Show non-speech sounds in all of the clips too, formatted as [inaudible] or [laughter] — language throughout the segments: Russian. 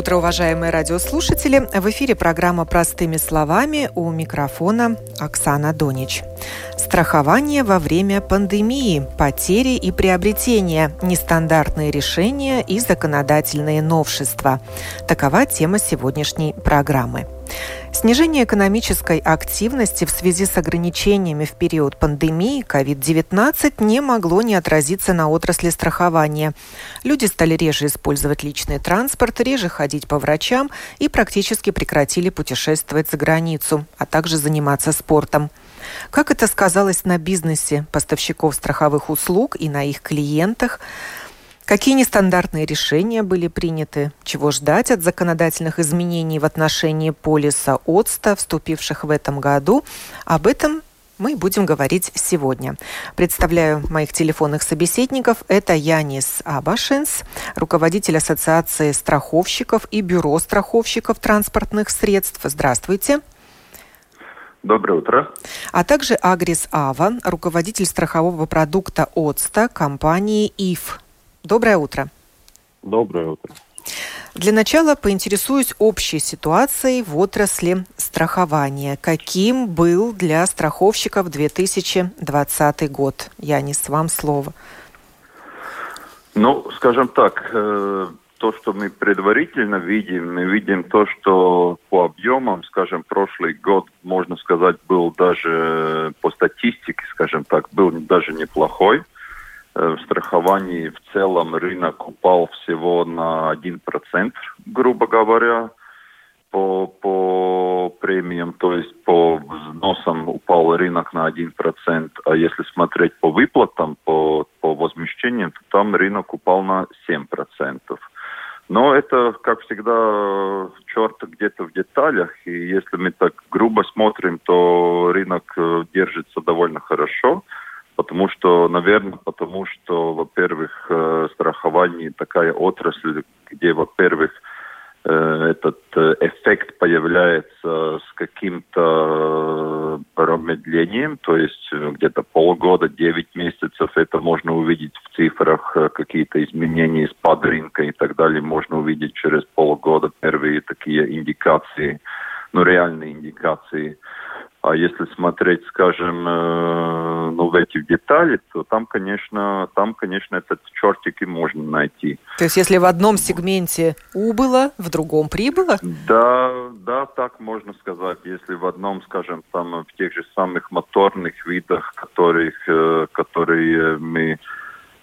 Утро, уважаемые радиослушатели. В эфире программа «Простыми словами» у микрофона Оксана Донич. Страхование во время пандемии, потери и приобретения, нестандартные решения и законодательные новшества. Такова тема сегодняшней программы. Снижение экономической активности в связи с ограничениями в период пандемии COVID-19 не могло не отразиться на отрасли страхования. Люди стали реже использовать личный транспорт, реже ходить по врачам и практически прекратили путешествовать за границу, а также заниматься спортом. Как это сказалось на бизнесе поставщиков страховых услуг и на их клиентах? Какие нестандартные решения были приняты? Чего ждать от законодательных изменений в отношении полиса ОЦТа, вступивших в этом году? Об этом мы будем говорить сегодня. Представляю моих телефонных собеседников. Это Янис Абашинс, руководитель Ассоциации страховщиков и Бюро страховщиков транспортных средств. Здравствуйте. Доброе утро. А также Агрис Ава, руководитель страхового продукта ОЦТа компании ИФ. Доброе утро. Доброе утро. Для начала поинтересуюсь общей ситуацией в отрасли страхования. Каким был для страховщиков 2020 год? Янис, вам слово. Ну, скажем так, э, то, что мы предварительно видим, мы видим то, что по объемам, скажем, прошлый год, можно сказать, был даже по статистике, скажем так, был даже неплохой. Э, в страховании в целом рынок упал всего на 1%, грубо говоря, по, по премиям, то есть по взносам упал рынок на 1%, а если смотреть по выплатам, по, по возмещениям, то там рынок упал на 7%. Но это, как всегда, черт где-то в деталях. И если мы так грубо смотрим, то рынок э, держится довольно хорошо. Потому что, наверное, потому что, во-первых, э, страхование такая отрасль, где, во-первых, э, этот э, эффект появляется с каким-то промедлением, то есть где-то полгода, 9 месяцев, это можно увидеть в цифрах, какие-то изменения, спад рынка и так далее, можно увидеть через полгода первые такие индикации, ну, реальные индикации. А если смотреть, скажем, э, ну, в эти детали, то там, конечно, там, конечно, этот чертик и можно найти. То есть, если в одном сегменте убыло, в другом прибыло? Да, да, так можно сказать. Если в одном, скажем, там, в тех же самых моторных видах, которых, э, которые мы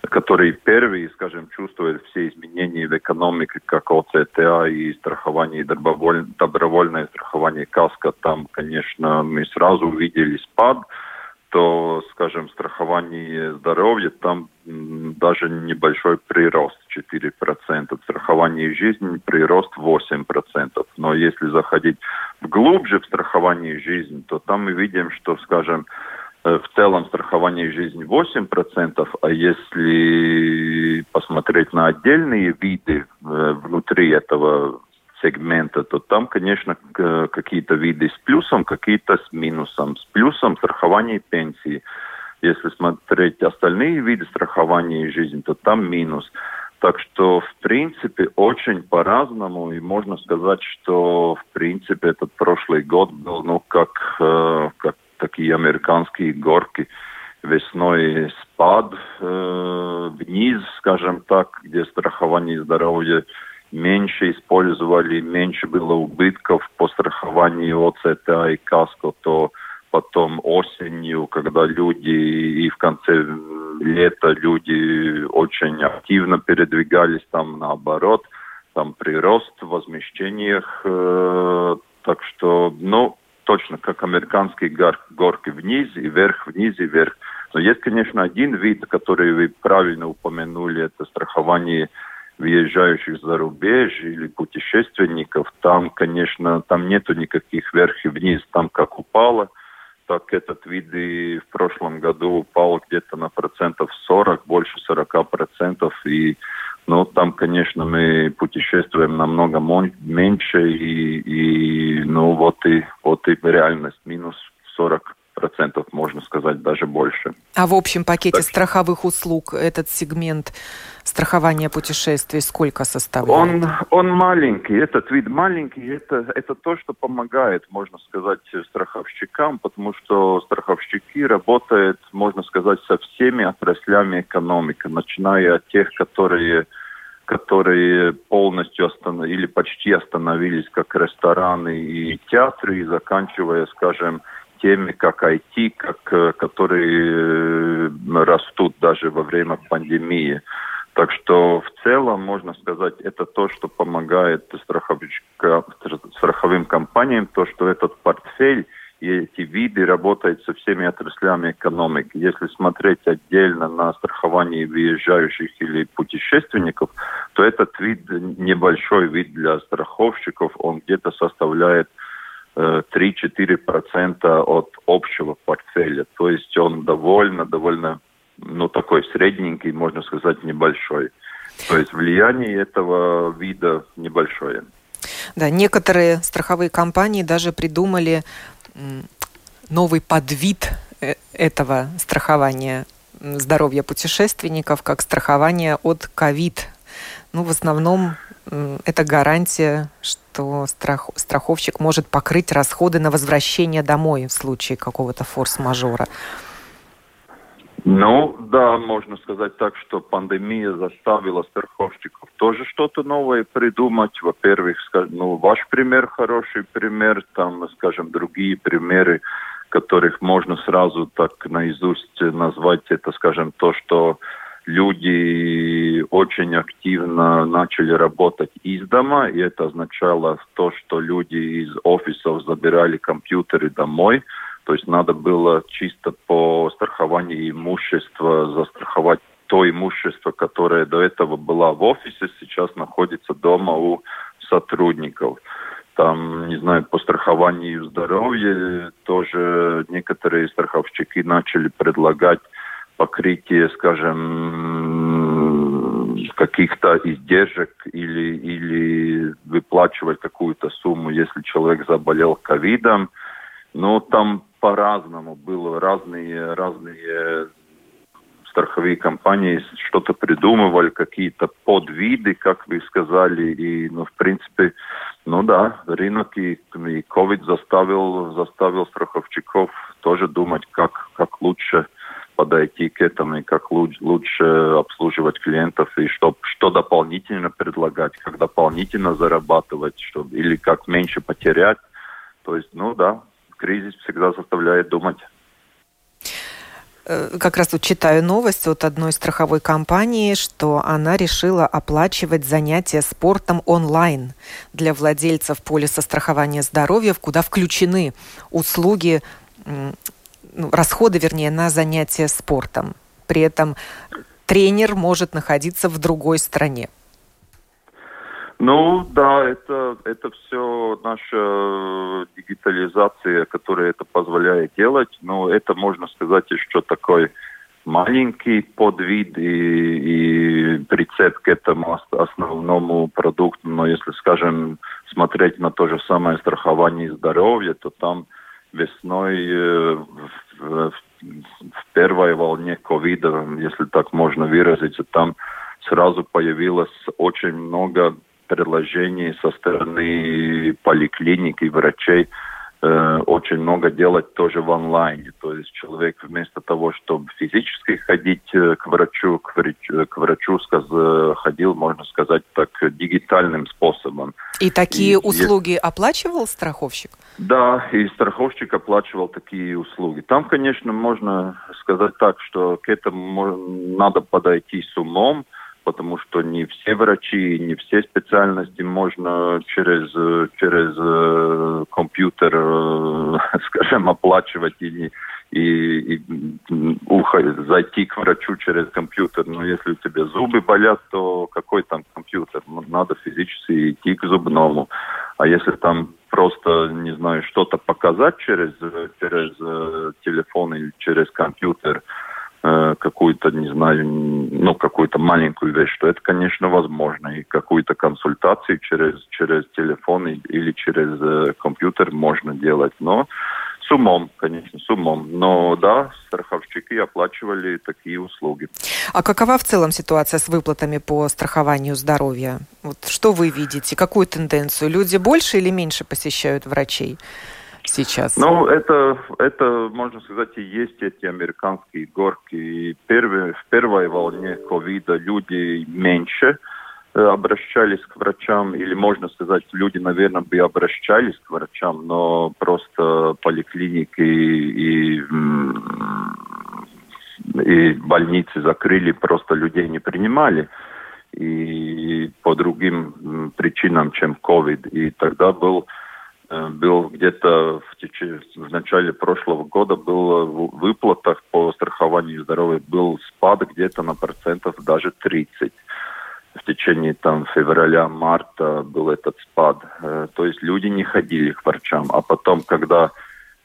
которые первые, скажем, чувствуют все изменения в экономике, как ОЦТА и страхование, и добровольное страхование КАСКО, там, конечно, мы сразу увидели спад, то, скажем, страхование здоровья, там даже небольшой прирост 4%, страхование жизни прирост 8%. Но если заходить вглубже в страхование жизни, то там мы видим, что, скажем, в целом страхование жизни 8%, а если посмотреть на отдельные виды э, внутри этого сегмента, то там, конечно, какие-то виды с плюсом, какие-то с минусом. С плюсом страхование пенсии. Если смотреть остальные виды страхования жизни, то там минус. Так что, в принципе, очень по-разному. И можно сказать, что, в принципе, этот прошлый год был, ну, как, э, как такие американские горки. Весной спад э, вниз, скажем так, где страхование здоровья меньше использовали, меньше было убытков по страхованию ОЦТА и КАСКО, то потом осенью, когда люди и в конце лета люди очень активно передвигались там наоборот, там прирост в возмещениях. Э, так что, ну, точно как американские гор, горки вниз и вверх, вниз и вверх. Но есть, конечно, один вид, который вы правильно упомянули, это страхование въезжающих за рубеж или путешественников. Там, конечно, там нету никаких вверх и вниз. Там как упало, так этот вид и в прошлом году упал где-то на процентов 40, больше 40 процентов. И ну, там, конечно, мы путешествуем намного меньше, и, и ну, вот и, вот и реальность минус 40 процентов, можно сказать, даже больше. А в общем пакете так. страховых услуг этот сегмент страхования путешествий сколько составляет? Он, он маленький, этот вид маленький, это, это то, что помогает, можно сказать, страховщикам, потому что страховщики работают, можно сказать, со всеми отраслями экономики, начиная от тех, которые которые полностью остановились или почти остановились, как рестораны и театры, и заканчивая, скажем, теми, как IT, как, э, которые э, растут даже во время пандемии. Так что в целом, можно сказать, это то, что помогает страховым компаниям, то, что этот портфель и эти виды работают со всеми отраслями экономики. Если смотреть отдельно на страхование въезжающих или путешественников, то этот вид небольшой вид для страховщиков, он где-то составляет 3-4% от общего портфеля. То есть он довольно, довольно, ну, такой средненький, можно сказать, небольшой. То есть влияние этого вида небольшое. Да, некоторые страховые компании даже придумали новый подвид э, этого страхования здоровья путешественников, как страхование от ковид. Ну, в основном это гарантия, что страх, страховщик может покрыть расходы на возвращение домой в случае какого-то форс-мажора. Ну, да, можно сказать так, что пандемия заставила страховщиков тоже что-то новое придумать. Во-первых, ну, ваш пример хороший пример, там, скажем, другие примеры, которых можно сразу так наизусть назвать, это, скажем, то, что люди очень активно начали работать из дома, и это означало то, что люди из офисов забирали компьютеры домой, то есть надо было чисто по страхованию имущества застраховать то имущество, которое до этого было в офисе, сейчас находится дома у сотрудников. Там, не знаю, по страхованию здоровья тоже некоторые страховщики начали предлагать покрытие, скажем, каких-то издержек или, или выплачивать какую-то сумму, если человек заболел ковидом. Но там по-разному было, разные, разные страховые компании что-то придумывали, какие-то подвиды, как вы сказали, и, ну, в принципе, ну да, рынок и, и COVID заставил, заставил страховщиков тоже думать, как, как лучше подойти к этому и как лучше, лучше обслуживать клиентов и что, что дополнительно предлагать, как дополнительно зарабатывать, чтобы, или как меньше потерять. То есть, ну да, кризис всегда заставляет думать. Э, как раз тут читаю новость от одной страховой компании, что она решила оплачивать занятия спортом онлайн для владельцев полиса страхования здоровья, куда включены услуги ну, расходы, вернее, на занятия спортом. При этом тренер может находиться в другой стране. Ну да, это, это все наша дигитализация, которая это позволяет делать. Но это, можно сказать, еще такой маленький подвид и, и прицеп к этому основному продукту. Но если, скажем, смотреть на то же самое страхование здоровья, то там весной э, в, в первой волне ковида, если так можно выразиться, там сразу появилось очень много предложений со стороны поликлиник и врачей э, очень много делать тоже в онлайне. То есть человек вместо того, чтобы физически ходить э, к врачу, к врачу, к врачу сказ, ходил, можно сказать, так, дигитальным способом. И такие и, услуги есть... оплачивал страховщик? Да, и страховщик оплачивал такие услуги. Там, конечно, можно сказать так, что к этому надо подойти с умом, потому что не все врачи, не все специальности можно через, через э, компьютер, э, [laughs] скажем, оплачивать или и, и ухо, зайти к врачу через компьютер. Но если у тебя зубы болят, то какой там компьютер? Надо физически идти к зубному. А если там просто, не знаю, что-то показать через, через э, телефон или через компьютер, э, какую-то, не знаю, ну, какую-то маленькую вещь, то это, конечно, возможно. И какую-то консультацию через, через телефон или через э, компьютер можно делать. Но с умом, конечно, с умом. Но да, страховщики оплачивали такие услуги. А какова в целом ситуация с выплатами по страхованию здоровья? Вот что вы видите? Какую тенденцию? Люди больше или меньше посещают врачей? Сейчас? Ну, это, это, можно сказать, и есть эти американские горки. И первые, в первой волне ковида люди меньше Э, обращались к врачам, или можно сказать, люди, наверное, бы обращались к врачам, но просто поликлиники и, и больницы закрыли, просто людей не принимали и по другим причинам, чем COVID. И тогда был был где-то в, течение, в начале прошлого года был в выплатах по страхованию здоровья был спад где-то на процентов даже 30 в течение там февраля-марта был этот спад. Э, то есть люди не ходили к врачам. А потом, когда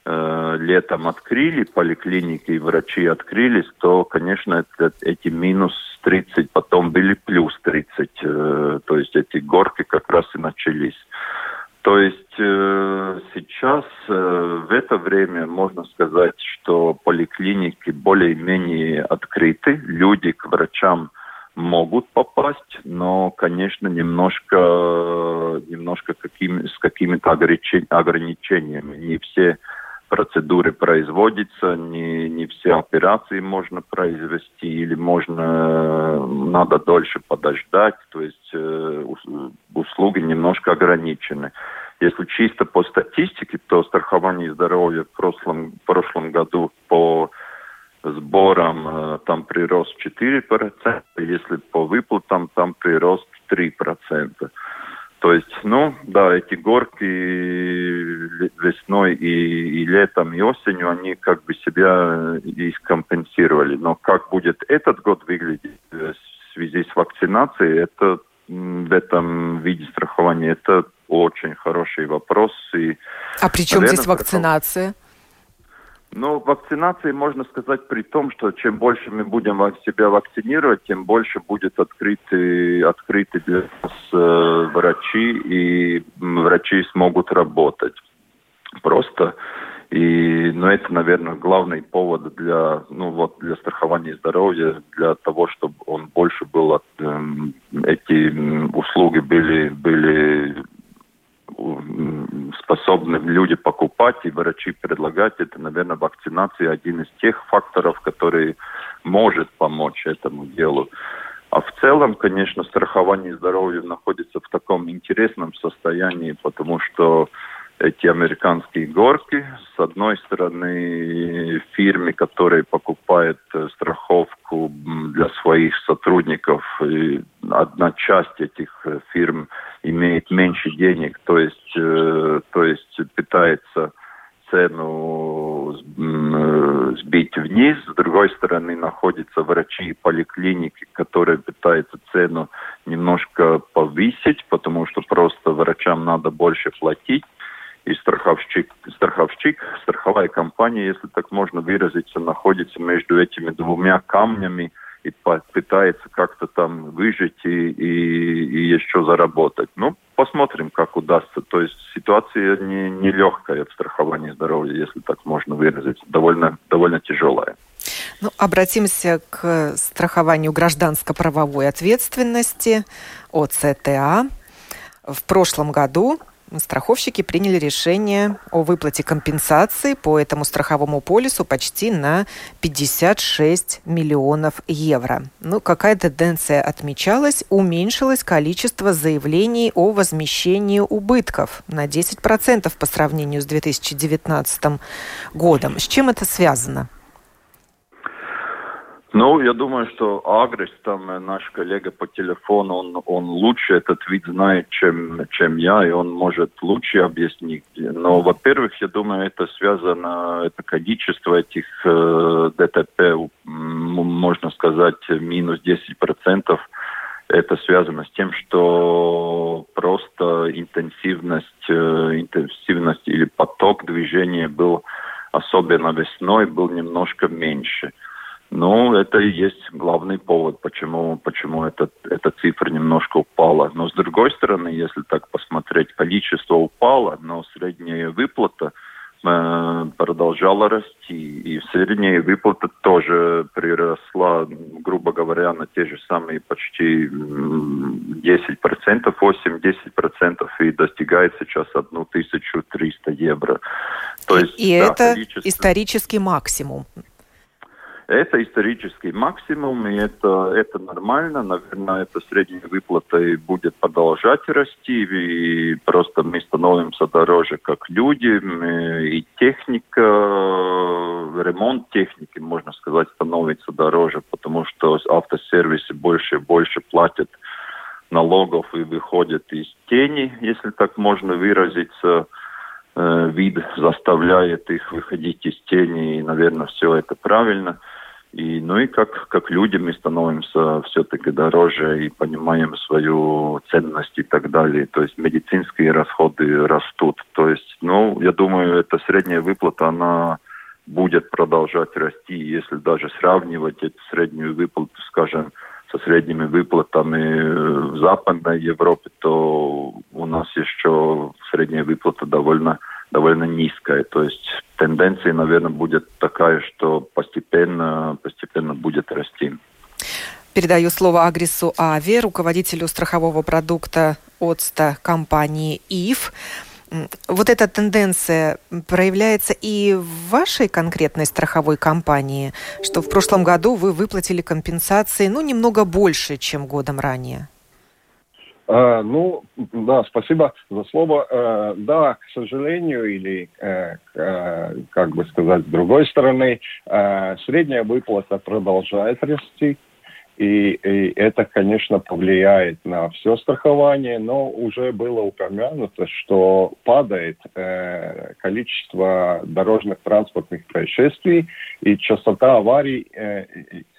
э, летом открыли поликлиники и врачи открылись, то, конечно, это, эти минус 30 потом были плюс 30. Э, то есть эти горки как раз и начались. То есть э, сейчас, э, в это время, можно сказать, что поликлиники более-менее открыты, люди к врачам могут попасть, но, конечно, немножко, немножко какими, с какими-то ограничениями. Не все процедуры производятся, не, не все операции можно произвести или можно, надо дольше подождать, то есть э, услуги немножко ограничены. Если чисто по статистике, то страхование здоровья в прошлом, в прошлом году по сборам э, там прирост 4%, если по выплатам там прирост 3%. То есть, ну, да, эти горки весной и, и летом, и осенью, они как бы себя и скомпенсировали. Но как будет этот год выглядеть в связи с вакцинацией, это в этом виде страхования, это очень хороший вопрос. И, а при чем наверное, здесь вакцинация? Ну, вакцинации можно сказать при том, что чем больше мы будем себя вакцинировать, тем больше будет открыты, открыты для нас э, врачи, и врачи смогут работать. Просто. И, ну, это, наверное, главный повод для, ну, вот, для страхования здоровья, для того, чтобы он больше был, от, э, эти услуги были, были способны люди покупать и врачи предлагать, это, наверное, вакцинация один из тех факторов, который может помочь этому делу. А в целом, конечно, страхование здоровья находится в таком интересном состоянии, потому что эти американские горки. С одной стороны, фирме, которые покупают э, страховку для своих сотрудников, и одна часть этих э, фирм имеет меньше денег, то есть, э, то есть пытается цену сбить вниз. С другой стороны, находятся врачи и поликлиники, которые пытаются цену немножко повысить, потому что просто врачам надо больше платить и страховщик, страховщик, страховая компания, если так можно выразиться, находится между этими двумя камнями и пытается как-то там выжить и, и, и еще заработать. Ну, посмотрим, как удастся. То есть ситуация не, не легкая в страховании здоровья, если так можно выразиться, довольно, довольно тяжелая. Ну, обратимся к страхованию гражданско-правовой ответственности ОЦТА. В прошлом году страховщики приняли решение о выплате компенсации по этому страховому полису почти на 56 миллионов евро. Ну, какая тенденция отмечалась? Уменьшилось количество заявлений о возмещении убытков на 10% по сравнению с 2019 годом. С чем это связано? Ну, я думаю, что Агрис, там э, наш коллега по телефону, он, он лучше этот вид знает, чем, чем я, и он может лучше объяснить. Но, во-первых, я думаю, это связано, это количество этих э, ДТП, можно сказать, минус 10%. Это связано с тем, что просто интенсивность, э, интенсивность или поток движения был, особенно весной, был немножко меньше. Ну, это и есть главный повод, почему, почему эта, эта цифра немножко упала. Но с другой стороны, если так посмотреть, количество упало, но средняя выплата э, продолжала расти. И средняя выплата тоже приросла, грубо говоря, на те же самые почти 10%, 8-10% и достигает сейчас 1300 евро. То есть, и да, это количество... исторический максимум. Это исторический максимум, и это, это нормально. Наверное, эта средняя выплата и будет продолжать расти, и просто мы становимся дороже как люди, и техника, ремонт техники, можно сказать, становится дороже, потому что автосервисы больше и больше платят налогов и выходят из тени, если так можно выразиться э, вид заставляет их выходить из тени, и, наверное, все это правильно. И, ну и как, как люди мы становимся все-таки дороже и понимаем свою ценность и так далее. То есть медицинские расходы растут. То есть, ну, я думаю, эта средняя выплата, она будет продолжать расти. Если даже сравнивать эту среднюю выплату, скажем, со средними выплатами в Западной Европе, то у нас еще средняя выплата довольно довольно низкая. То есть тенденция, наверное, будет такая, что постепенно, постепенно будет расти. Передаю слово Агрису Ави, руководителю страхового продукта ОЦТА компании ИФ. Вот эта тенденция проявляется и в вашей конкретной страховой компании, что в прошлом году вы выплатили компенсации, ну, немного больше, чем годом ранее. А, ну, да, спасибо за слово. А, да, к сожалению, или, а, как бы сказать, с другой стороны, а, средняя выплата продолжает расти. И, и это, конечно, повлияет на все страхование, но уже было упомянуто, что падает э, количество дорожных транспортных происшествий и частота аварий. Э,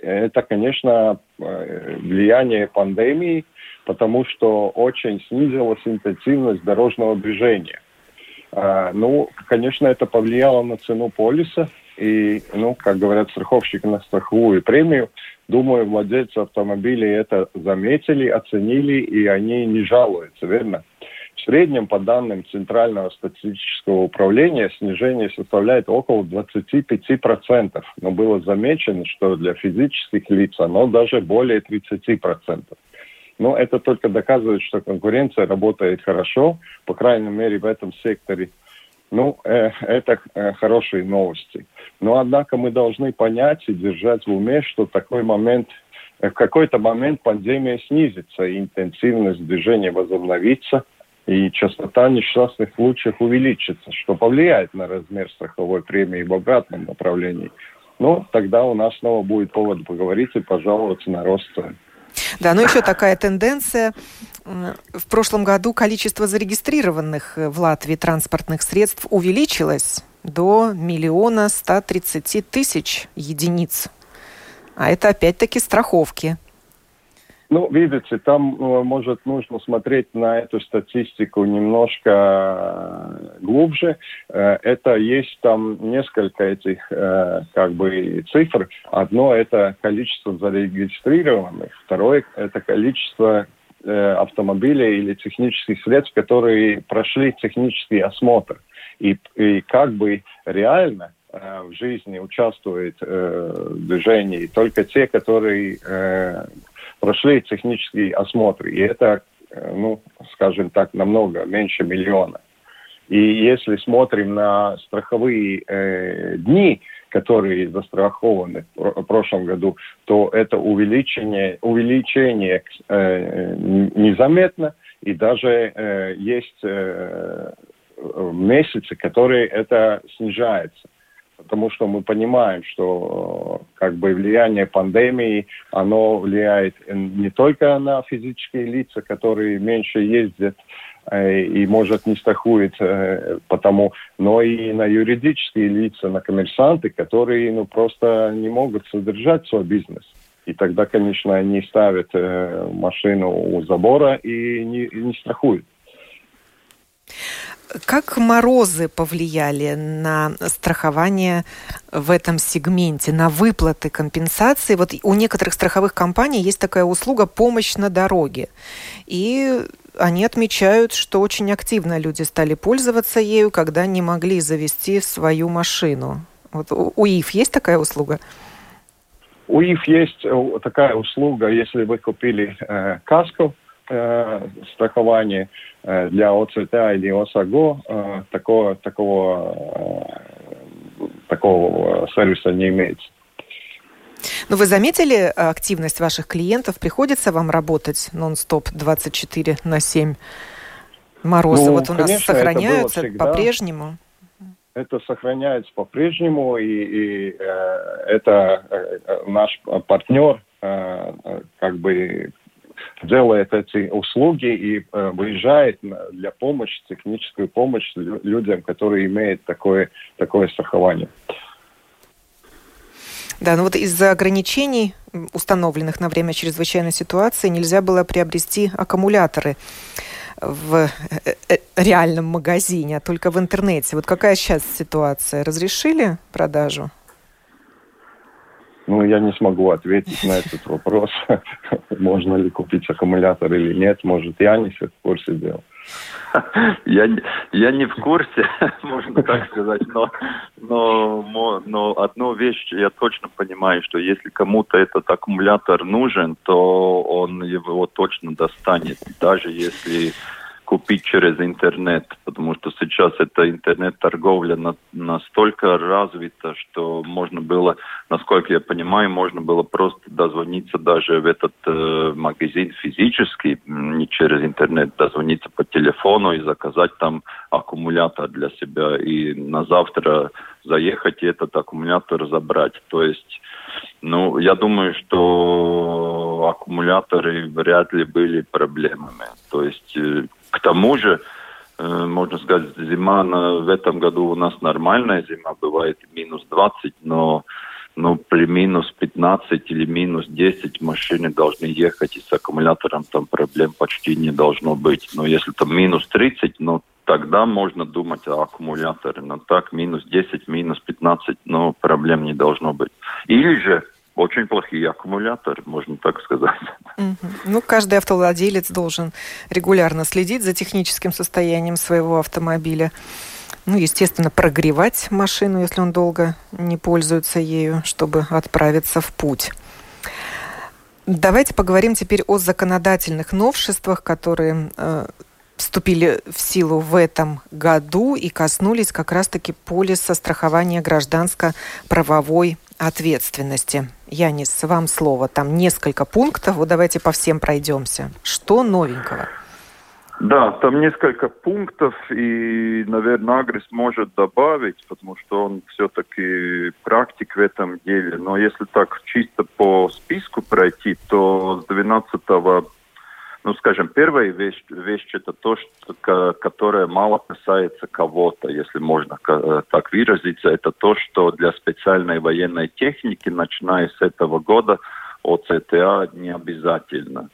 это, конечно, влияние пандемии, потому что очень снизилась интенсивность дорожного движения. А, ну, конечно, это повлияло на цену полиса, и, ну, как говорят страховщики на страховую премию, думаю, владельцы автомобилей это заметили, оценили, и они не жалуются, верно? В среднем, по данным Центрального статистического управления, снижение составляет около 25%. Но было замечено, что для физических лиц оно даже более 30%. Но это только доказывает, что конкуренция работает хорошо, по крайней мере в этом секторе. Ну, э, это э, хорошие новости. Но, однако, мы должны понять и держать в уме, что такой момент, э, в какой-то момент пандемия снизится, и интенсивность движения возобновится, и частота несчастных случаев увеличится, что повлияет на размер страховой премии в обратном направлении. Ну, тогда у нас снова будет повод поговорить и пожаловаться на рост цен. Да, но еще такая тенденция. В прошлом году количество зарегистрированных в Латвии транспортных средств увеличилось до миллиона ста тридцати тысяч единиц. А это опять-таки страховки. Ну, видите, там, э, может, нужно смотреть на эту статистику немножко э, глубже. Э, это есть там несколько этих, как бы, цифр. Одно – это количество зарегистрированных. Второе – это количество автомобилей или технических средств, которые прошли технический осмотр. И, и как бы реально в жизни участвует э, в движении только те, которые прошли технический осмотр, и это, э, ну, скажем так, намного меньше миллиона. И если смотрим на страховые э, дни, которые застрахованы в прошлом году, то это увеличение, увеличение э, незаметно, и даже э, есть э, месяцы, которые это снижается. Потому что мы понимаем, что как бы влияние пандемии, оно влияет не только на физические лица, которые меньше ездят, и, может, не страхует потому, но и на юридические лица, на коммерсанты, которые ну, просто не могут содержать свой бизнес. И тогда, конечно, они ставят э, машину у забора и не, не страхуют. Как морозы повлияли на страхование в этом сегменте, на выплаты компенсации? Вот у некоторых страховых компаний есть такая услуга «помощь на дороге». И они отмечают, что очень активно люди стали пользоваться ею, когда не могли завести свою машину. Вот у ИФ есть такая услуга? У ИФ есть э, такая услуга, если вы купили э, каску, страхование э, для ОЦТ или ОСАГО, э, такого, такого, э, такого сервиса не имеется. Но вы заметили активность ваших клиентов? Приходится вам работать нон-стоп 24 на 7? Морозы ну, вот у конечно, нас сохраняются по-прежнему? это сохраняется по-прежнему, и, и э, это э, наш партнер э, как бы делает эти услуги и э, выезжает для помощи, техническую помощь людям, которые имеют такое, такое страхование. Да, ну вот из-за ограничений, установленных на время чрезвычайной ситуации, нельзя было приобрести аккумуляторы в э, э, реальном магазине, а только в интернете. Вот какая сейчас ситуация? Разрешили продажу? Ну, я не смогу ответить на этот вопрос. [laughs] Можно ли купить аккумулятор или нет. Может, я не в курсе дела. [laughs] Я, я не в курсе, [laughs] можно так сказать, но, но, но одну вещь я точно понимаю, что если кому-то этот аккумулятор нужен, то он его точно достанет, даже если купить через интернет, потому что сейчас эта интернет-торговля на, настолько развита, что можно было, насколько я понимаю, можно было просто дозвониться даже в этот э, магазин физически, не через интернет, дозвониться по телефону и заказать там аккумулятор для себя. И на завтра заехать и этот аккумулятор забрать. То есть, ну, я думаю, что аккумуляторы вряд ли были проблемами. То есть э, к тому же, э, можно сказать, зима на, в этом году у нас нормальная зима, бывает минус 20, но но при минус 15 или минус 10 машины должны ехать, и с аккумулятором там проблем почти не должно быть. Но если там минус 30, ну, тогда можно думать о аккумуляторе. Но так, минус 10, минус 15, ну, проблем не должно быть. Или же очень плохие аккумуляторы, можно так сказать. Угу. Ну, каждый автовладелец должен регулярно следить за техническим состоянием своего автомобиля. Ну, естественно, прогревать машину, если он долго не пользуется ею, чтобы отправиться в путь. Давайте поговорим теперь о законодательных новшествах, которые э, вступили в силу в этом году и коснулись как раз-таки полиса страхования гражданско-правовой ответственности. Янис, вам слово. Там несколько пунктов. Вот давайте по всем пройдемся. Что новенького? Да, там несколько пунктов, и, наверное, Агрис может добавить, потому что он все-таки практик в этом деле. Но если так чисто по списку пройти, то с 12 ну, скажем, первая вещь, вещь это то, что, которая мало касается кого-то, если можно э, так выразиться, это то, что для специальной военной техники, начиная с этого года, ОЦТА не обязательно.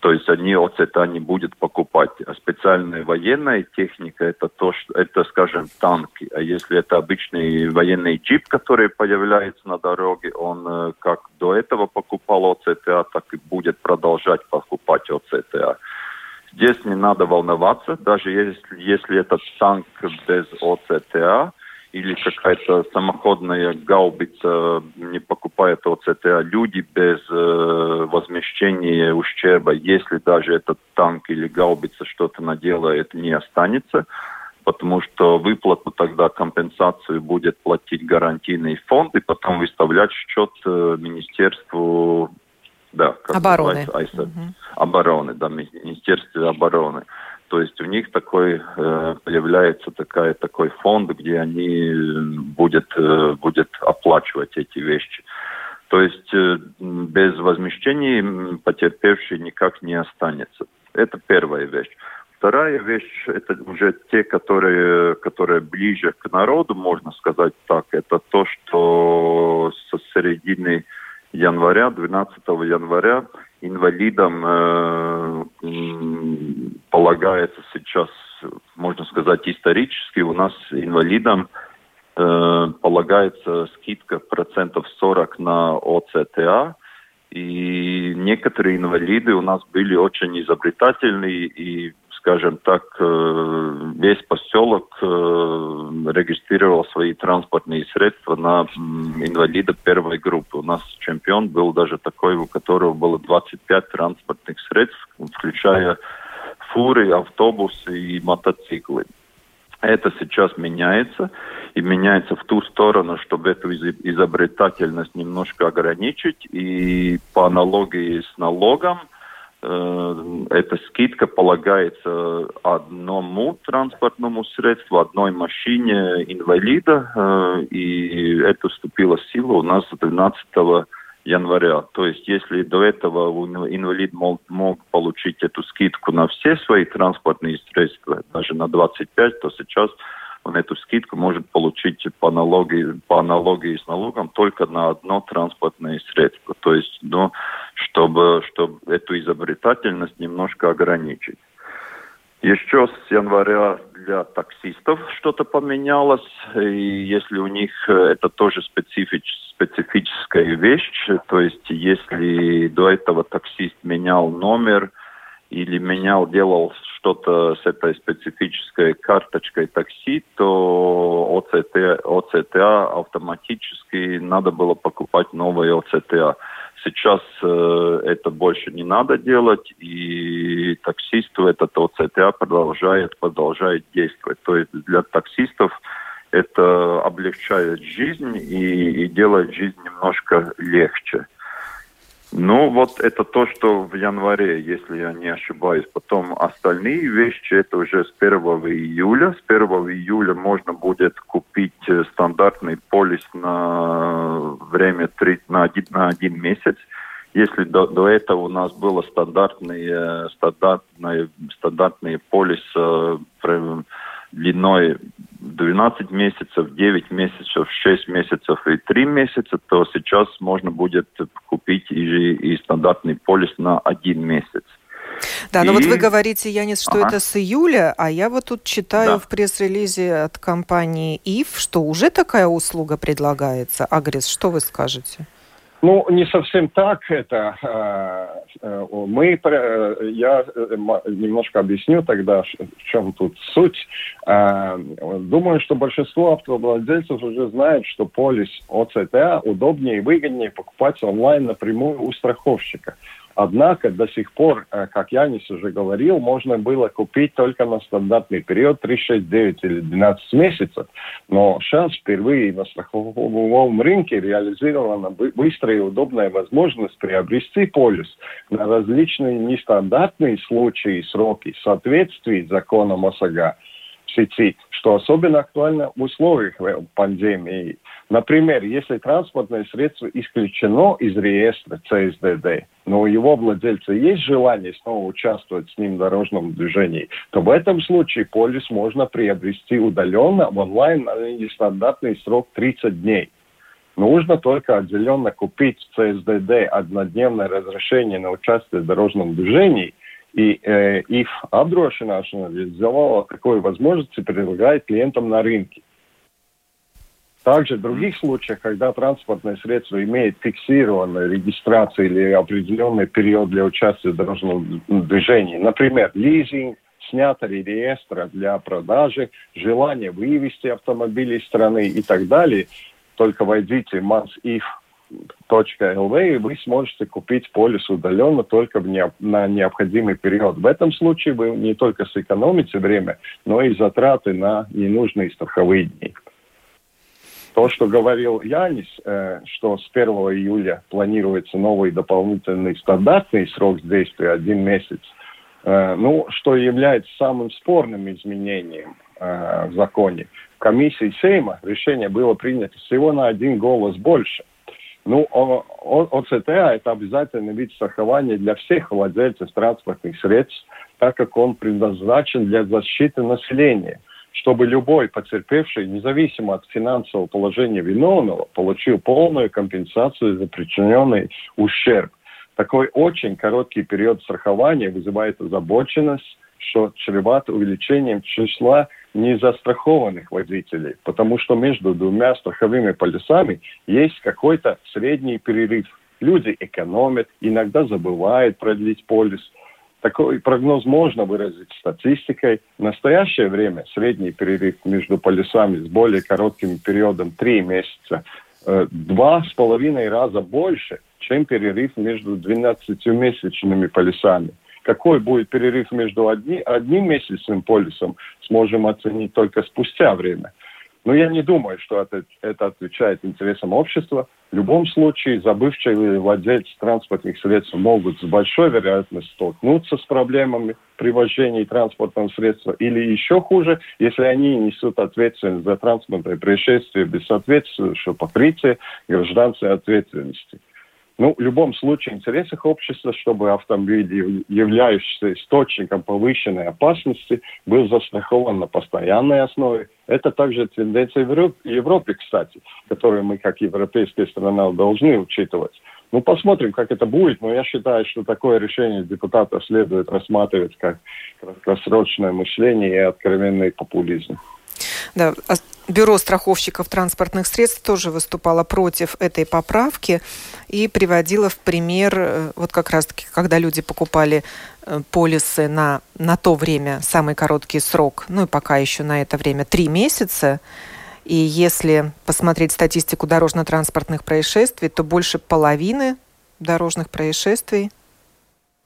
То есть они ОЦТА не будут покупать. А специальная военная техника это то, что это, скажем, танки. А если это обычный военный джип, который появляется на дороге, он э, как до этого покупал ОЦТА, так и будет продолжать покупать ОЦТА. Здесь не надо волноваться, даже если, если этот танк без ОЦТА, или какая-то самоходная гаубица не покупает ОЦТ, люди без э, возмещения ущерба, если даже этот танк или гаубица что-то наделает, не останется, потому что выплату тогда компенсацию будет платить гарантийный фонд и потом выставлять счет э, Министерству да, обороны. Угу. Обороны, да, Министерстве обороны. То есть у них такой э, появляется такая, такой фонд, где они будет, э, будет оплачивать эти вещи. То есть э, без возмещений потерпевший никак не останется. Это первая вещь. Вторая вещь, это уже те, которые, которые ближе к народу, можно сказать так, это то, что со середины января, 12 января, инвалидам э, полагается сейчас, можно сказать, исторически, у нас инвалидам э, полагается скидка процентов 40 на ОЦТА, и некоторые инвалиды у нас были очень изобретательные и скажем так, э, весь поселок э, регистрировал свои транспортные средства на инвалида первой группы. У нас чемпион был даже такой, у которого было 25 транспортных средств, включая фуры, автобусы и мотоциклы. Это сейчас меняется, и меняется в ту сторону, чтобы эту изобретательность немножко ограничить, и по аналогии с налогом – Э, эта скидка полагается одному транспортному средству, одной машине инвалида, э, и это вступило в силу у нас 12 января. То есть, если до этого инвалид мог, мог получить эту скидку на все свои транспортные средства, даже на 25, то сейчас он эту скидку может получить по аналогии, по аналогии с налогом только на одно транспортное средство. То есть, ну, чтобы, чтобы эту изобретательность немножко ограничить. Еще с января для таксистов что-то поменялось, и если у них это тоже специфич, специфическая вещь, то есть если до этого таксист менял номер, или менял, делал что-то с этой специфической карточкой такси, то ОЦТ, ОЦТА автоматически надо было покупать новые ОЦТА. Сейчас э, это больше не надо делать, и таксисту этот ОЦТА продолжает, продолжает действовать. То есть для таксистов это облегчает жизнь и, и делает жизнь немножко легче. Ну, вот это то, что в январе, если я не ошибаюсь. Потом остальные вещи, это уже с 1 июля. С 1 июля можно будет купить э, стандартный полис на время 3, на, один, на один месяц. Если до, до этого у нас было стандартные, стандартные, стандартные полис э, длиной 12 месяцев, 9 месяцев, 6 месяцев и 3 месяца, то сейчас можно будет купить и, и стандартный полис на один месяц. Да, и... но вот вы говорите, Янис, что ага. это с июля, а я вот тут читаю да. в пресс-релизе от компании ИФ, что уже такая услуга предлагается. Агрис, что вы скажете? Ну, не совсем так это. Э, мы, э, я э, немножко объясню тогда, в чем тут суть. Думаю, что большинство автовладельцев уже знают, что полис ОЦТА удобнее и выгоднее покупать онлайн напрямую у страховщика. Однако до сих пор, как Янис уже говорил, можно было купить только на стандартный период 3, 6, 9 или 12 месяцев. Но сейчас впервые на страховом рынке реализована быстрая и удобная возможность приобрести полис на различные нестандартные случаи и сроки в соответствии с законом ОСАГО в сети, что особенно актуально в условиях пандемии. Например, если транспортное средство исключено из реестра ЦСДД, но у его владельца есть желание снова участвовать с ним в дорожном движении, то в этом случае полис можно приобрести удаленно в онлайн на нестандартный срок 30 дней. Нужно только отделенно купить ЦСДД однодневное разрешение на участие в дорожном движении, и э, их apdrošināšana реализовала такой возможности предлагает клиентам на рынке. Также в других случаях, когда транспортное средство имеет фиксированную регистрацию или определенный период для участия в дорожном движении, например, лизинг, снято реестра для продажи, желание вывести автомобили из страны и так далее, только войдите в mansif.lv и вы сможете купить полис удаленно только в не, на необходимый период. В этом случае вы не только сэкономите время, но и затраты на ненужные страховые дни. То, что говорил Янис, э, что с 1 июля планируется новый дополнительный стандартный срок действия один месяц, Э, ну, что является самым спорным изменением э, в законе. Комиссии Сейма решение было принято всего на один голос больше. Ну, ОЦТА – это обязательный вид страхования для всех владельцев транспортных средств, так как он предназначен для защиты населения, чтобы любой потерпевший, независимо от финансового положения виновного, получил полную компенсацию за причиненный ущерб. Такой очень короткий период страхования вызывает озабоченность, что чревато увеличением числа незастрахованных водителей, потому что между двумя страховыми полюсами есть какой-то средний перерыв. Люди экономят, иногда забывают продлить полис. Такой прогноз можно выразить статистикой. В настоящее время средний перерыв между полюсами с более коротким периодом 3 месяца э, два с половиной раза больше, чем перерыв между 12-месячными полюсами. Какой будет перерыв между одни, одним месячным полисом, сможем оценить только спустя время. Но я не думаю, что это, это отвечает интересам общества. В любом случае, забывчивые владельцы транспортных средств могут с большой вероятностью столкнуться с проблемами при вождении транспортного средства. Или еще хуже, если они несут ответственность за транспортное происшествие без соответствующего покрытия гражданской ответственности. Ну, в любом случае, в интересах общества, чтобы автомобиль, являющийся источником повышенной опасности, был застрахован на постоянной основе. Это также тенденция в Европе, кстати, которую мы, как европейская страна, должны учитывать. Ну, посмотрим, как это будет, но я считаю, что такое решение депутатов следует рассматривать как краткосрочное мышление и откровенный популизм. Да, а Бюро страховщиков транспортных средств тоже выступало против этой поправки и приводило в пример, э, вот как раз-таки, когда люди покупали э, полисы на, на то время, самый короткий срок, ну и пока еще на это время, три месяца, и если посмотреть статистику дорожно-транспортных происшествий, то больше половины дорожных происшествий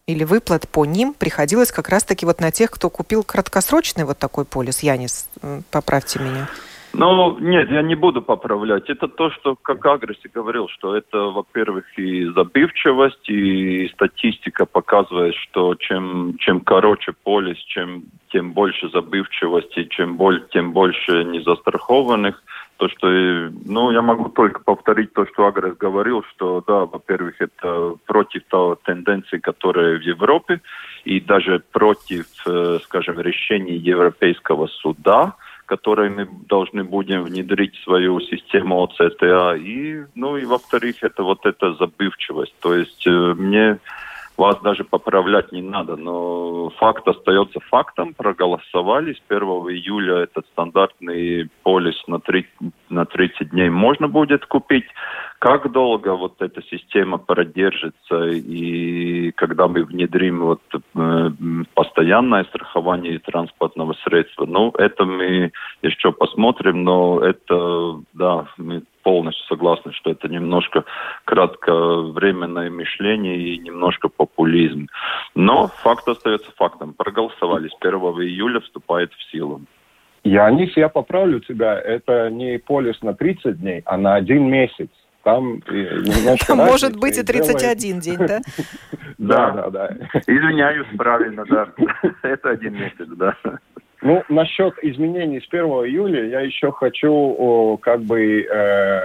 или выплат по ним приходилось как раз-таки вот на тех, кто купил краткосрочный вот такой полис. Янис, поправьте меня. Ну, нет, я не буду поправлять. Это то, что, как Агреси говорил, что это, во-первых, и забивчивость, и статистика показывает, что чем, чем короче полис, чем, тем больше забывчивости, чем боль, тем больше незастрахованных. То, что, ну, я могу только повторить то, что Агрес говорил, что, да, во-первых, это против того тенденции, которая в Европе, и даже против, э, скажем, решений Европейского суда, которые мы должны будем внедрить в свою систему ОЦТА. И, ну, и во-вторых, это вот эта забывчивость. То есть э, мне вас даже поправлять не надо, но факт остается фактом. Проголосовали с 1 июля этот стандартный полис на, 3, на 30 дней можно будет купить. Как долго вот эта система продержится и когда мы внедрим вот э, постоянное страхование транспортного средства, ну, это мы еще посмотрим, но это, да, мы полностью согласны, что это немножко кратковременное мышление и немножко популизм. Но факт остается фактом. Проголосовали. С 1 июля вступает в силу. Янис, я поправлю тебя. Это не полис на 30 дней, а на один месяц. Там немножко [laughs] Может быть и 31 день, [laughs] да? Да, да, да. Извиняюсь, правильно, да. [laughs] Это один месяц, да. Ну, насчет изменений с 1 июля я еще хочу о, как бы э,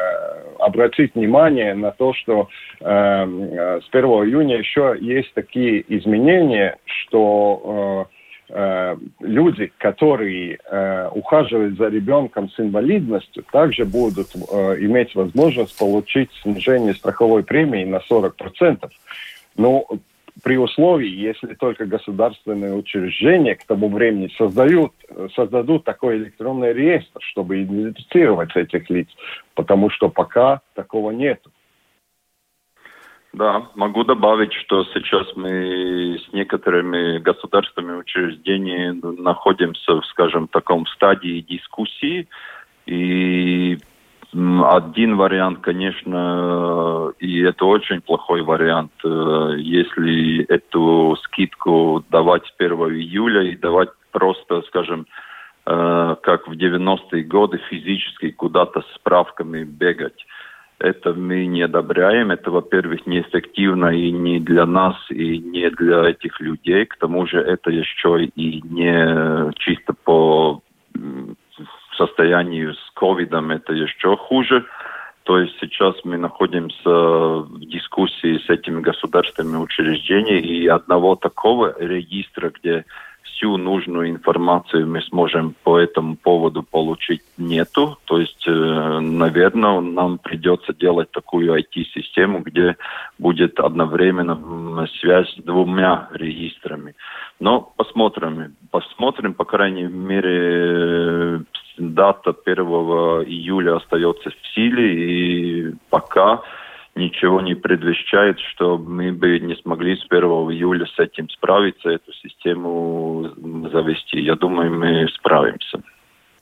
обратить внимание на то, что э, с 1 июня еще есть такие изменения, что э, э, люди, которые э, ухаживают за ребенком с инвалидностью, также будут э, иметь возможность получить снижение страховой премии на 40%. Ну, при условии, если только государственные учреждения к тому времени создают, создадут такой электронный реестр, чтобы идентифицировать этих лиц, потому что пока такого нет. Да, могу добавить, что сейчас мы с некоторыми государственными учреждениями находимся, в, скажем, таком стадии дискуссии, и один вариант, конечно, и это очень плохой вариант, э, если эту скидку давать 1 июля и давать просто, скажем, э, как в 90-е годы физически куда-то с справками бегать. Это мы не одобряем. Это, во-первых, неэффективно и не для нас, и не для этих людей. К тому же это еще и не чисто по состоянию с ковидом, это еще хуже. То есть сейчас мы находимся в дискуссии с этими государственными учреждениями, и одного такого регистра, где всю нужную информацию мы сможем по этому поводу получить нету. То есть, э, наверное, нам придется делать такую IT-систему, где будет одновременно связь с двумя регистрами. Но посмотрим. Посмотрим, по крайней мере, дата 1 июля остается в силе, и пока ничего не предвещает, что мы бы не смогли с 1 июля с этим справиться, эту систему завести. Я думаю, мы справимся.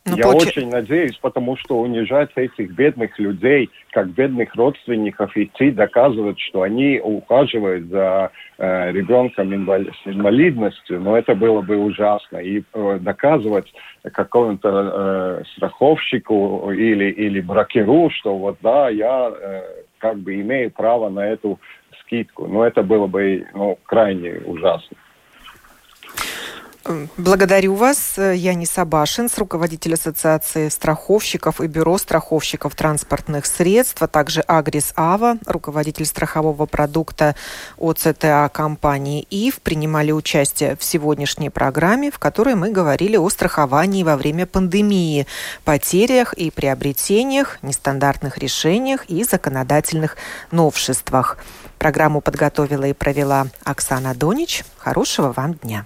Ну, Я получ... очень надеюсь, потому что унижать этих бедных людей, как бедных родственников, идти доказывать, что они ухаживают за э, ребенком инвали... с инвалидностью, но это было бы ужасно. И э, доказывать какому-то э, страховщику или, или брокеру, что вот да, я э, как бы имею право на эту скидку. Но это было бы ну, крайне ужасно. Благодарю вас. Янис Абашин, руководитель Ассоциации страховщиков и Бюро страховщиков транспортных средств, а также Агрис Ава, руководитель страхового продукта ОЦТА компании ИФ, принимали участие в сегодняшней программе, в которой мы говорили о страховании во время пандемии, потерях и приобретениях, нестандартных решениях и законодательных новшествах. Программу подготовила и провела Оксана Донич. Хорошего вам дня.